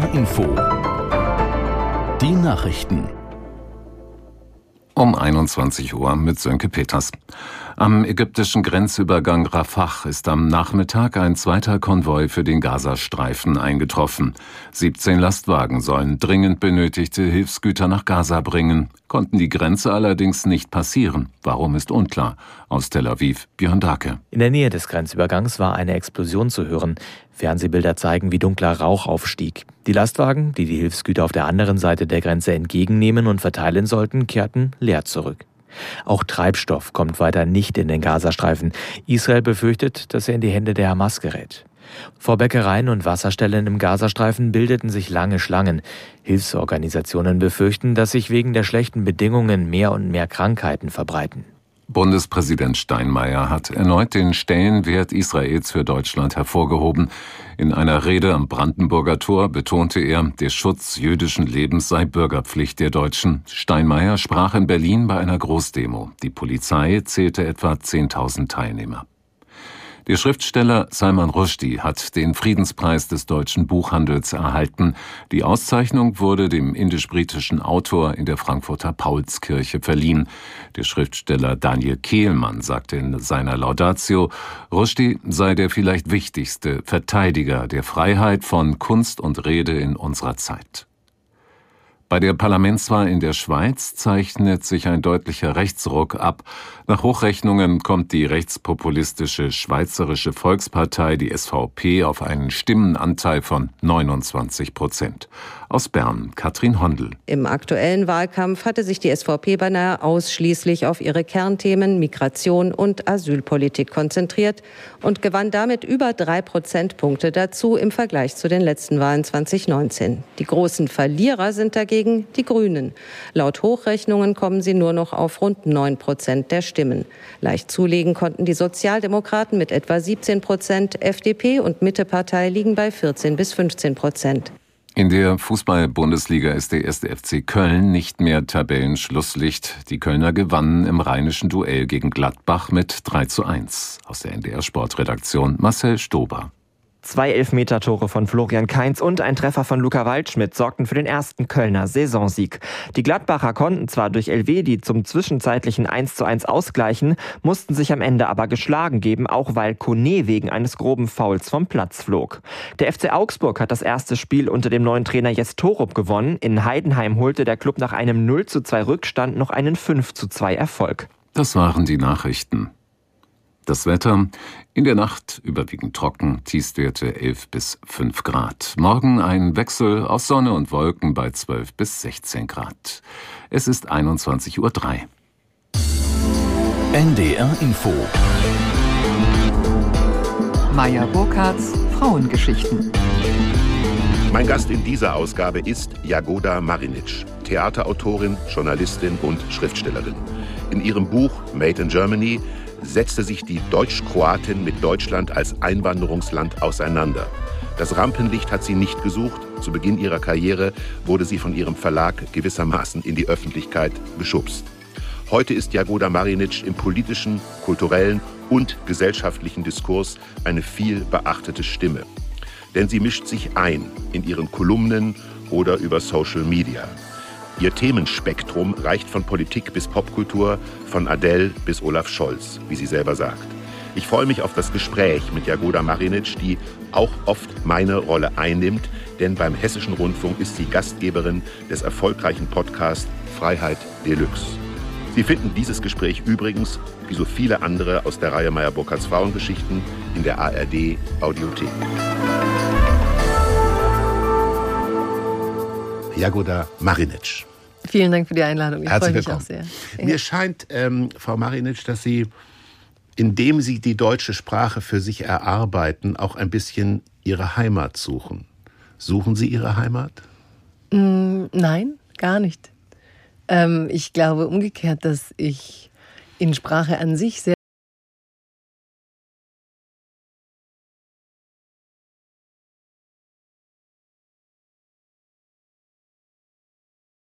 NDR Info. Die Nachrichten. Um 21 Uhr mit Sönke Peters. Am ägyptischen Grenzübergang Rafah ist am Nachmittag ein zweiter Konvoi für den Gazastreifen eingetroffen. 17 Lastwagen sollen dringend benötigte Hilfsgüter nach Gaza bringen, konnten die Grenze allerdings nicht passieren. Warum ist unklar. Aus Tel Aviv, Björn Dake. In der Nähe des Grenzübergangs war eine Explosion zu hören. Fernsehbilder zeigen, wie dunkler Rauch aufstieg. Die Lastwagen, die die Hilfsgüter auf der anderen Seite der Grenze entgegennehmen und verteilen sollten, kehrten leer zurück. Auch Treibstoff kommt weiter nicht in den Gazastreifen. Israel befürchtet, dass er in die Hände der Hamas gerät. Vor Bäckereien und Wasserstellen im Gazastreifen bildeten sich lange Schlangen. Hilfsorganisationen befürchten, dass sich wegen der schlechten Bedingungen mehr und mehr Krankheiten verbreiten. Bundespräsident Steinmeier hat erneut den Stellenwert Israels für Deutschland hervorgehoben. In einer Rede am Brandenburger Tor betonte er, der Schutz jüdischen Lebens sei Bürgerpflicht der Deutschen. Steinmeier sprach in Berlin bei einer Großdemo. Die Polizei zählte etwa 10.000 Teilnehmer. Der Schriftsteller Salman Rushdie hat den Friedenspreis des deutschen Buchhandels erhalten. Die Auszeichnung wurde dem indisch-britischen Autor in der Frankfurter Paulskirche verliehen. Der Schriftsteller Daniel Kehlmann sagte in seiner Laudatio, Rushdie sei der vielleicht wichtigste Verteidiger der Freiheit von Kunst und Rede in unserer Zeit. Bei der Parlamentswahl in der Schweiz zeichnet sich ein deutlicher Rechtsruck ab. Nach Hochrechnungen kommt die rechtspopulistische Schweizerische Volkspartei, die SVP, auf einen Stimmenanteil von 29 Prozent. Aus Bern, Katrin Hondel. Im aktuellen Wahlkampf hatte sich die SVP beinahe ausschließlich auf ihre Kernthemen Migration und Asylpolitik konzentriert und gewann damit über drei Prozentpunkte dazu im Vergleich zu den letzten Wahlen 2019. Die großen Verlierer sind dagegen die Grünen. Laut Hochrechnungen kommen sie nur noch auf rund neun Prozent der Stimmen. Leicht zulegen konnten die Sozialdemokraten mit etwa 17 Prozent, FDP und Mittepartei liegen bei 14 bis 15 Prozent. In der Fußball-Bundesliga ist der erste FC Köln nicht mehr Tabellenschlusslicht. Die Kölner gewannen im rheinischen Duell gegen Gladbach mit 3 zu 1. Aus der NDR Sportredaktion Marcel Stober. Zwei Elfmeter-Tore von Florian Kainz und ein Treffer von Luca Waldschmidt sorgten für den ersten Kölner Saisonsieg. Die Gladbacher konnten zwar durch Elvedi zum zwischenzeitlichen 1 zu 1 ausgleichen, mussten sich am Ende aber geschlagen geben, auch weil Kone wegen eines groben Fouls vom Platz flog. Der FC Augsburg hat das erste Spiel unter dem neuen Trainer Jes Torup gewonnen. In Heidenheim holte der Club nach einem 0 zu 2 Rückstand noch einen 5 zu 2 Erfolg. Das waren die Nachrichten. Das Wetter in der Nacht überwiegend trocken, Tiefstwerte 11 bis 5 Grad. Morgen ein Wechsel aus Sonne und Wolken bei 12 bis 16 Grad. Es ist 21.03 Uhr. NDR Info. Meier Burkhardts Frauengeschichten. Mein Gast in dieser Ausgabe ist Jagoda Marinic, Theaterautorin, Journalistin und Schriftstellerin. In ihrem Buch Made in Germany setzte sich die Deutsch-Kroatin mit Deutschland als Einwanderungsland auseinander. Das Rampenlicht hat sie nicht gesucht. Zu Beginn ihrer Karriere wurde sie von ihrem Verlag gewissermaßen in die Öffentlichkeit geschubst. Heute ist Jagoda Marinic im politischen, kulturellen und gesellschaftlichen Diskurs eine viel beachtete Stimme. Denn sie mischt sich ein in ihren Kolumnen oder über Social Media. Ihr Themenspektrum reicht von Politik bis Popkultur, von Adele bis Olaf Scholz, wie sie selber sagt. Ich freue mich auf das Gespräch mit Jagoda Marinic, die auch oft meine Rolle einnimmt, denn beim Hessischen Rundfunk ist sie Gastgeberin des erfolgreichen Podcasts Freiheit Deluxe. Sie finden dieses Gespräch übrigens, wie so viele andere aus der Reihe Meyer Burkhardts Frauengeschichten, in der ARD Audiothek. Jagoda Marinic. Vielen Dank für die Einladung. Ich Herzlich freue mich willkommen. auch sehr. Mir scheint, ähm, Frau Marinic, dass Sie, indem Sie die deutsche Sprache für sich erarbeiten, auch ein bisschen Ihre Heimat suchen. Suchen Sie Ihre Heimat? Mm, Nein, gar nicht. Ähm, ich glaube umgekehrt, dass ich in Sprache an sich sehr